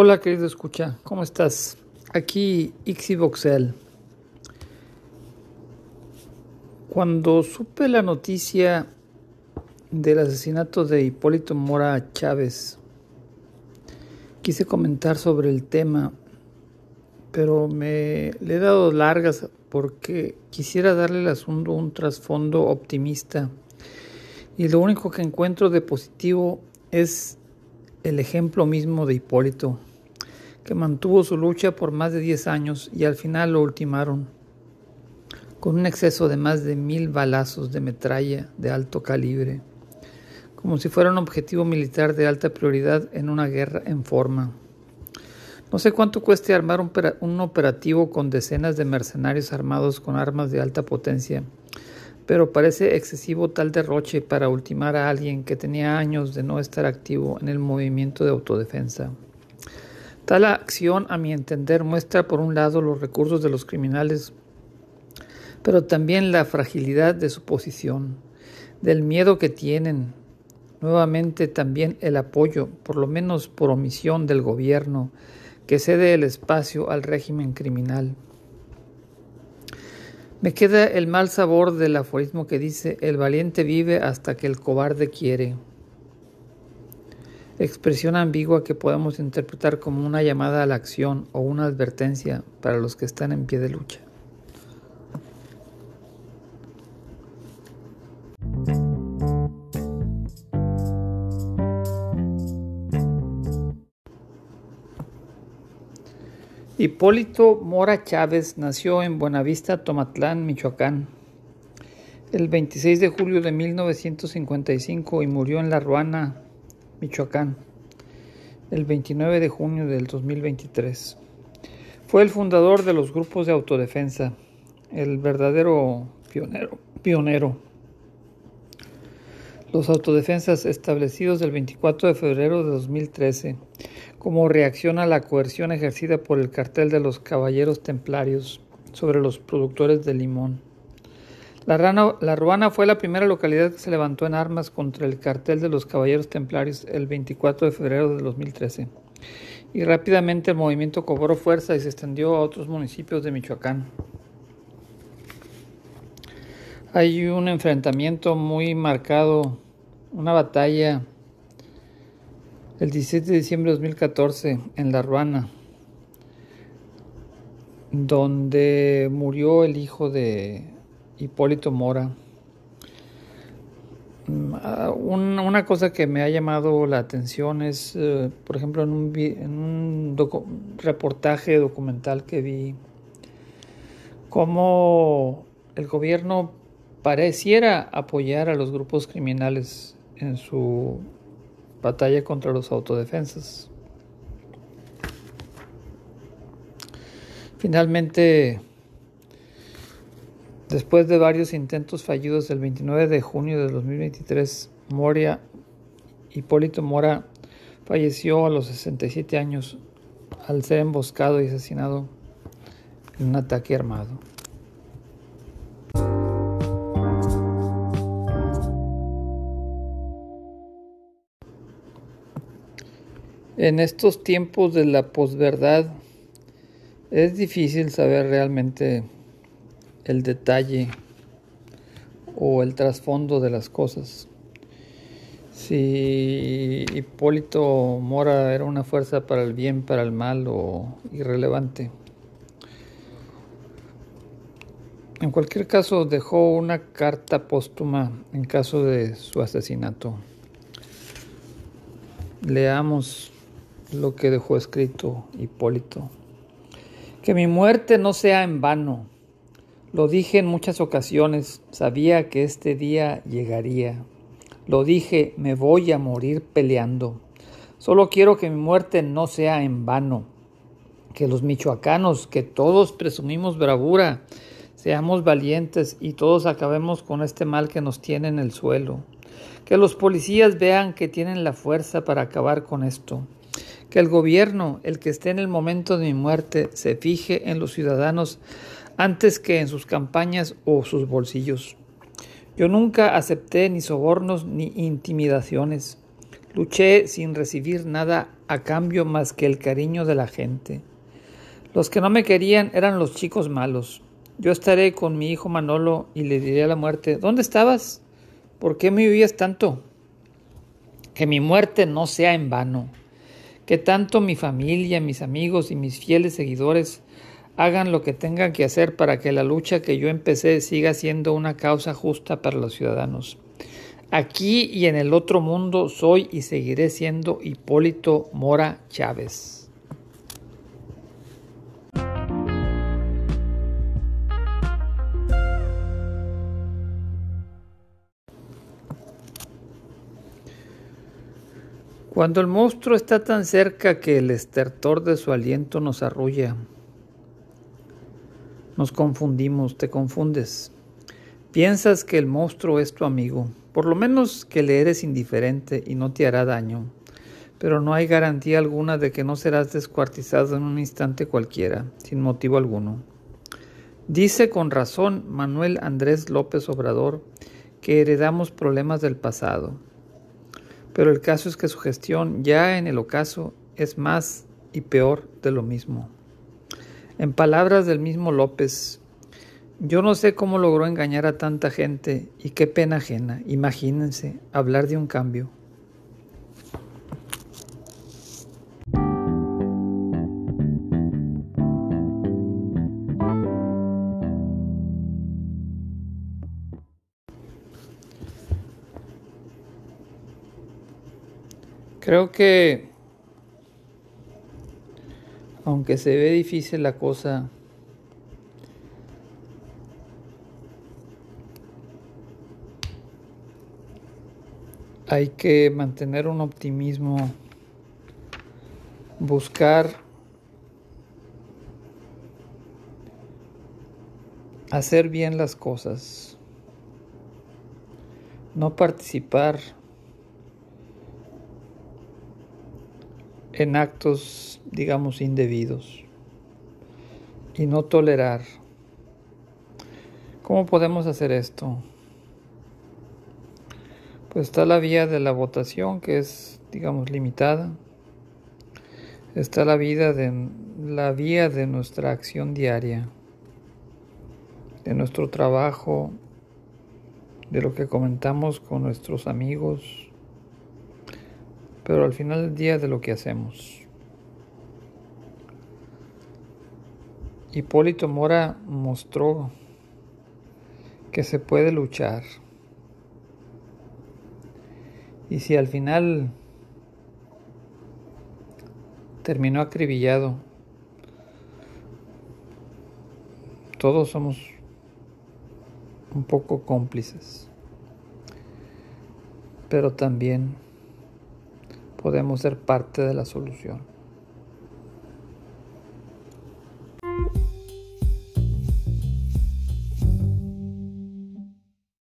Hola querido escucha, ¿cómo estás? Aquí Ixivoxel. Cuando supe la noticia del asesinato de Hipólito Mora Chávez, quise comentar sobre el tema, pero me le he dado largas porque quisiera darle al asunto un trasfondo optimista y lo único que encuentro de positivo es el ejemplo mismo de Hipólito, que mantuvo su lucha por más de 10 años y al final lo ultimaron, con un exceso de más de mil balazos de metralla de alto calibre, como si fuera un objetivo militar de alta prioridad en una guerra en forma. No sé cuánto cueste armar un, operativo con decenas de mercenarios armados con armas de alta potencia pero parece excesivo tal derroche para ultimar a alguien que tenía años de no estar activo en el movimiento de autodefensa. Tal acción, a mi entender, muestra por un lado los recursos de los criminales, pero también la fragilidad de su posición, del miedo que tienen, nuevamente también el apoyo, por lo menos por omisión del gobierno, que cede el espacio al régimen criminal. Me queda el mal sabor del aforismo que dice, el valiente vive hasta que el cobarde quiere. Expresión ambigua que podemos interpretar como una llamada a la acción o una advertencia para los que están en pie de lucha. Hipólito Mora Chávez nació en Buenavista, Tomatlán, Michoacán, el 26 de julio de 1955 y murió en La Ruana, Michoacán, el 29 de junio del 2023. Fue el fundador de los grupos de autodefensa, el verdadero pionero. pionero. Los autodefensas establecidos el 24 de febrero de 2013 como reacción a la coerción ejercida por el cartel de los Caballeros Templarios sobre los productores de limón. La, la Ruana fue la primera localidad que se levantó en armas contra el cartel de los Caballeros Templarios el 24 de febrero de 2013 y rápidamente el movimiento cobró fuerza y se extendió a otros municipios de Michoacán. Hay un enfrentamiento muy marcado, una batalla el 17 de diciembre de 2014 en La Ruana, donde murió el hijo de Hipólito Mora. Mm, ah, una cosa que me ha llamado la atención es, eh, por ejemplo, en un, en un reportaje documental que vi, cómo el gobierno pareciera apoyar a los grupos criminales en su batalla contra los autodefensas. Finalmente, después de varios intentos fallidos, el 29 de junio de 2023, Moria, Hipólito Mora falleció a los 67 años al ser emboscado y asesinado en un ataque armado. En estos tiempos de la posverdad es difícil saber realmente el detalle o el trasfondo de las cosas. Si Hipólito Mora era una fuerza para el bien, para el mal o irrelevante. En cualquier caso, dejó una carta póstuma en caso de su asesinato. Leamos lo que dejó escrito Hipólito. Que mi muerte no sea en vano. Lo dije en muchas ocasiones, sabía que este día llegaría. Lo dije, me voy a morir peleando. Solo quiero que mi muerte no sea en vano. Que los michoacanos, que todos presumimos bravura, seamos valientes y todos acabemos con este mal que nos tiene en el suelo. Que los policías vean que tienen la fuerza para acabar con esto que el gobierno, el que esté en el momento de mi muerte, se fije en los ciudadanos antes que en sus campañas o sus bolsillos. Yo nunca acepté ni sobornos ni intimidaciones. Luché sin recibir nada a cambio más que el cariño de la gente. Los que no me querían eran los chicos malos. Yo estaré con mi hijo Manolo y le diré a la muerte, ¿dónde estabas? ¿Por qué me huías tanto? Que mi muerte no sea en vano. Que tanto mi familia, mis amigos y mis fieles seguidores hagan lo que tengan que hacer para que la lucha que yo empecé siga siendo una causa justa para los ciudadanos. Aquí y en el otro mundo soy y seguiré siendo Hipólito Mora Chávez. Cuando el monstruo está tan cerca que el estertor de su aliento nos arrulla, nos confundimos, te confundes. Piensas que el monstruo es tu amigo, por lo menos que le eres indiferente y no te hará daño, pero no hay garantía alguna de que no serás descuartizado en un instante cualquiera, sin motivo alguno. Dice con razón Manuel Andrés López Obrador que heredamos problemas del pasado, pero el caso es que su gestión ya en el ocaso es más y peor de lo mismo. En palabras del mismo López, yo no sé cómo logró engañar a tanta gente y qué pena ajena, imagínense, hablar de un cambio. Creo que, aunque se ve difícil la cosa, hay que mantener un optimismo, buscar hacer bien las cosas, no participar en actos, digamos, indebidos y no tolerar. ¿Cómo podemos hacer esto? Pues está la vía de la votación que es, digamos, limitada. Está la, vida de, la vía de nuestra acción diaria, de nuestro trabajo, de lo que comentamos con nuestros amigos, pero al final del día de lo que hacemos. Hipólito Mora mostró que se puede luchar. Y si al final terminó acribillado, todos somos un poco cómplices, pero también podemos ser parte de la solución.